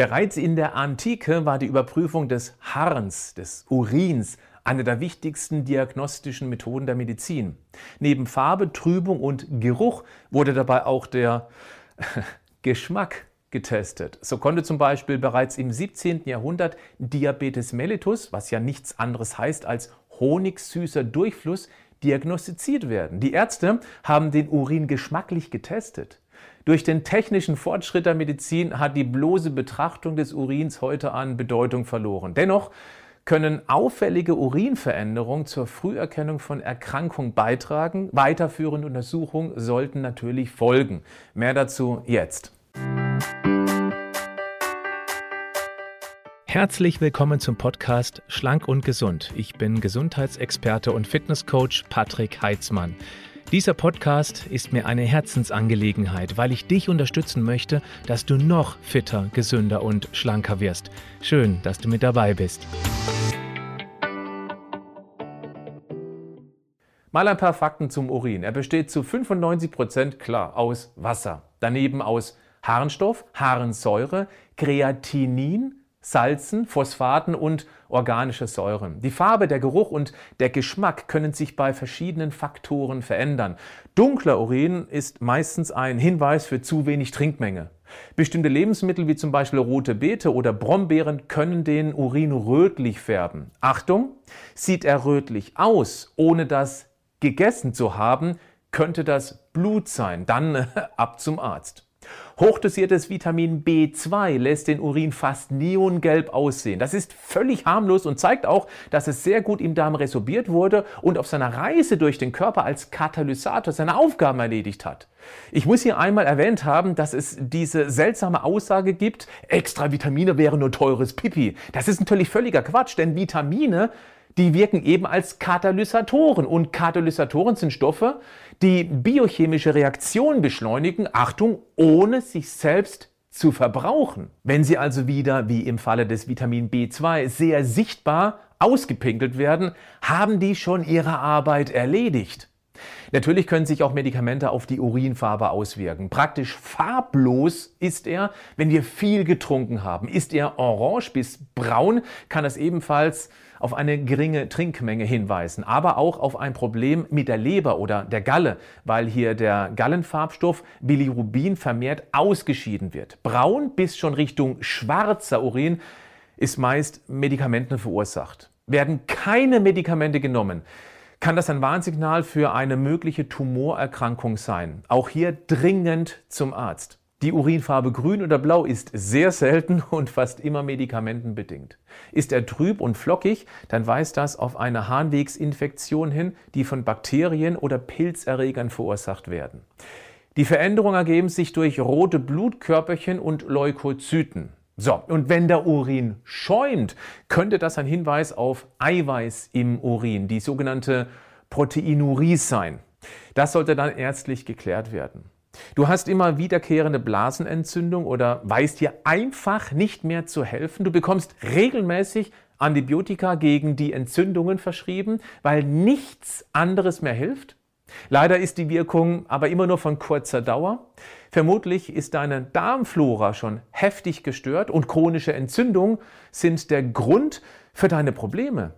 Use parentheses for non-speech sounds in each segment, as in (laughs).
Bereits in der Antike war die Überprüfung des Harns, des Urins, eine der wichtigsten diagnostischen Methoden der Medizin. Neben Farbe, Trübung und Geruch wurde dabei auch der (laughs) Geschmack getestet. So konnte zum Beispiel bereits im 17. Jahrhundert Diabetes mellitus, was ja nichts anderes heißt als honigsüßer Durchfluss, diagnostiziert werden. Die Ärzte haben den Urin geschmacklich getestet. Durch den technischen Fortschritt der Medizin hat die bloße Betrachtung des Urins heute an Bedeutung verloren. Dennoch können auffällige Urinveränderungen zur Früherkennung von Erkrankungen beitragen. Weiterführende Untersuchungen sollten natürlich folgen. Mehr dazu jetzt. Herzlich willkommen zum Podcast Schlank und Gesund. Ich bin Gesundheitsexperte und Fitnesscoach Patrick Heitzmann. Dieser Podcast ist mir eine Herzensangelegenheit, weil ich dich unterstützen möchte, dass du noch fitter, gesünder und schlanker wirst. Schön, dass du mit dabei bist. Mal ein paar Fakten zum Urin. Er besteht zu 95 Prozent klar aus Wasser, daneben aus Harnstoff, Harnsäure, Kreatinin, Salzen, Phosphaten und organische Säuren. Die Farbe, der Geruch und der Geschmack können sich bei verschiedenen Faktoren verändern. Dunkler Urin ist meistens ein Hinweis für zu wenig Trinkmenge. Bestimmte Lebensmittel wie zum Beispiel rote Beete oder Brombeeren können den Urin rötlich färben. Achtung, sieht er rötlich aus, ohne das gegessen zu haben, könnte das Blut sein. Dann (laughs) ab zum Arzt. Hochdosiertes Vitamin B2 lässt den Urin fast neongelb aussehen. Das ist völlig harmlos und zeigt auch, dass es sehr gut im Darm resorbiert wurde und auf seiner Reise durch den Körper als Katalysator seine Aufgaben erledigt hat. Ich muss hier einmal erwähnt haben, dass es diese seltsame Aussage gibt, extra Vitamine wären nur teures Pipi. Das ist natürlich völliger Quatsch, denn Vitamine die wirken eben als Katalysatoren. Und Katalysatoren sind Stoffe, die biochemische Reaktionen beschleunigen, Achtung, ohne sich selbst zu verbrauchen. Wenn sie also wieder, wie im Falle des Vitamin B2, sehr sichtbar ausgepinkelt werden, haben die schon ihre Arbeit erledigt. Natürlich können sich auch Medikamente auf die Urinfarbe auswirken. Praktisch farblos ist er, wenn wir viel getrunken haben. Ist er orange bis braun, kann das ebenfalls auf eine geringe Trinkmenge hinweisen, aber auch auf ein Problem mit der Leber oder der Galle, weil hier der Gallenfarbstoff Bilirubin vermehrt ausgeschieden wird. Braun bis schon Richtung schwarzer Urin ist meist Medikamenten verursacht. Werden keine Medikamente genommen, kann das ein Warnsignal für eine mögliche Tumorerkrankung sein. Auch hier dringend zum Arzt. Die Urinfarbe grün oder blau ist sehr selten (laughs) und fast immer medikamentenbedingt. Ist er trüb und flockig, dann weist das auf eine Harnwegsinfektion hin, die von Bakterien oder Pilzerregern verursacht werden. Die Veränderungen ergeben sich durch rote Blutkörperchen und Leukozyten. So, und wenn der Urin schäumt, könnte das ein Hinweis auf Eiweiß im Urin, die sogenannte Proteinurie sein. Das sollte dann ärztlich geklärt werden. Du hast immer wiederkehrende Blasenentzündung oder weißt dir einfach nicht mehr zu helfen. Du bekommst regelmäßig Antibiotika gegen die Entzündungen verschrieben, weil nichts anderes mehr hilft. Leider ist die Wirkung aber immer nur von kurzer Dauer. Vermutlich ist deine Darmflora schon heftig gestört und chronische Entzündungen sind der Grund für deine Probleme.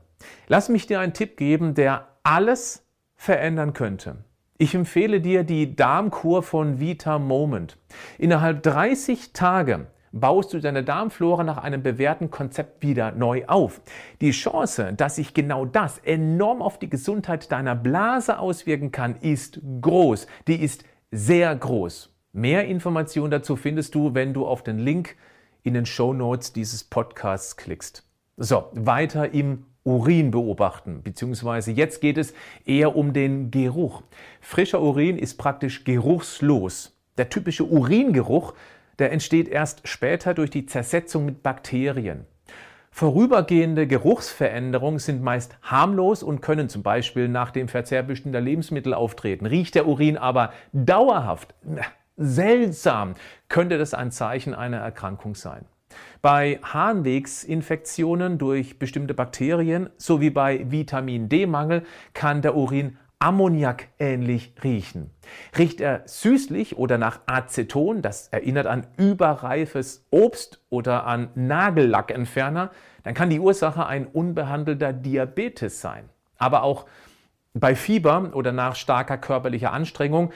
Lass mich dir einen Tipp geben, der alles verändern könnte. Ich empfehle dir die Darmkur von Vita Moment. Innerhalb 30 Tage baust du deine Darmflora nach einem bewährten Konzept wieder neu auf. Die Chance, dass sich genau das enorm auf die Gesundheit deiner Blase auswirken kann, ist groß. Die ist sehr groß. Mehr Informationen dazu findest du, wenn du auf den Link in den Show Notes dieses Podcasts klickst. So, weiter im Urin beobachten, beziehungsweise jetzt geht es eher um den Geruch. Frischer Urin ist praktisch geruchslos. Der typische Uringeruch, der entsteht erst später durch die Zersetzung mit Bakterien. Vorübergehende Geruchsveränderungen sind meist harmlos und können zum Beispiel nach dem Verzehr bestimmter Lebensmittel auftreten. Riecht der Urin aber dauerhaft, seltsam, könnte das ein Zeichen einer Erkrankung sein. Bei Harnwegsinfektionen durch bestimmte Bakterien sowie bei Vitamin D-Mangel kann der Urin Ammoniak ähnlich riechen. Riecht er süßlich oder nach Aceton, das erinnert an überreifes Obst oder an Nagellackentferner, dann kann die Ursache ein unbehandelter Diabetes sein. Aber auch bei Fieber oder nach starker körperlicher Anstrengung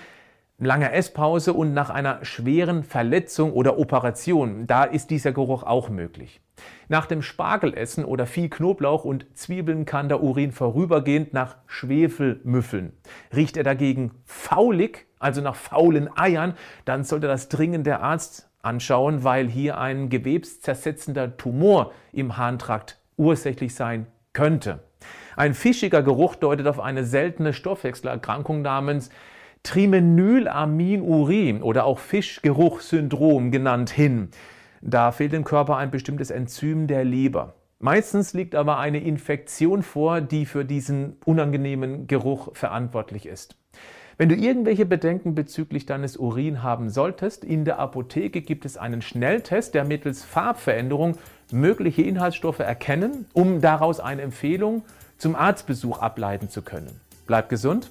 langer Esspause und nach einer schweren Verletzung oder Operation, da ist dieser Geruch auch möglich. Nach dem Spargelessen oder viel Knoblauch und Zwiebeln kann der Urin vorübergehend nach Schwefel müffeln. Riecht er dagegen faulig, also nach faulen Eiern, dann sollte das dringend der Arzt anschauen, weil hier ein gewebszersetzender Tumor im Harntrakt ursächlich sein könnte. Ein fischiger Geruch deutet auf eine seltene Stoffwechselerkrankung namens Trimenylaminurin oder auch Fischgeruchssyndrom genannt hin. Da fehlt dem Körper ein bestimmtes Enzym der Leber. Meistens liegt aber eine Infektion vor, die für diesen unangenehmen Geruch verantwortlich ist. Wenn du irgendwelche Bedenken bezüglich deines Urin haben solltest, in der Apotheke gibt es einen Schnelltest, der mittels Farbveränderung mögliche Inhaltsstoffe erkennen, um daraus eine Empfehlung zum Arztbesuch ableiten zu können. Bleib gesund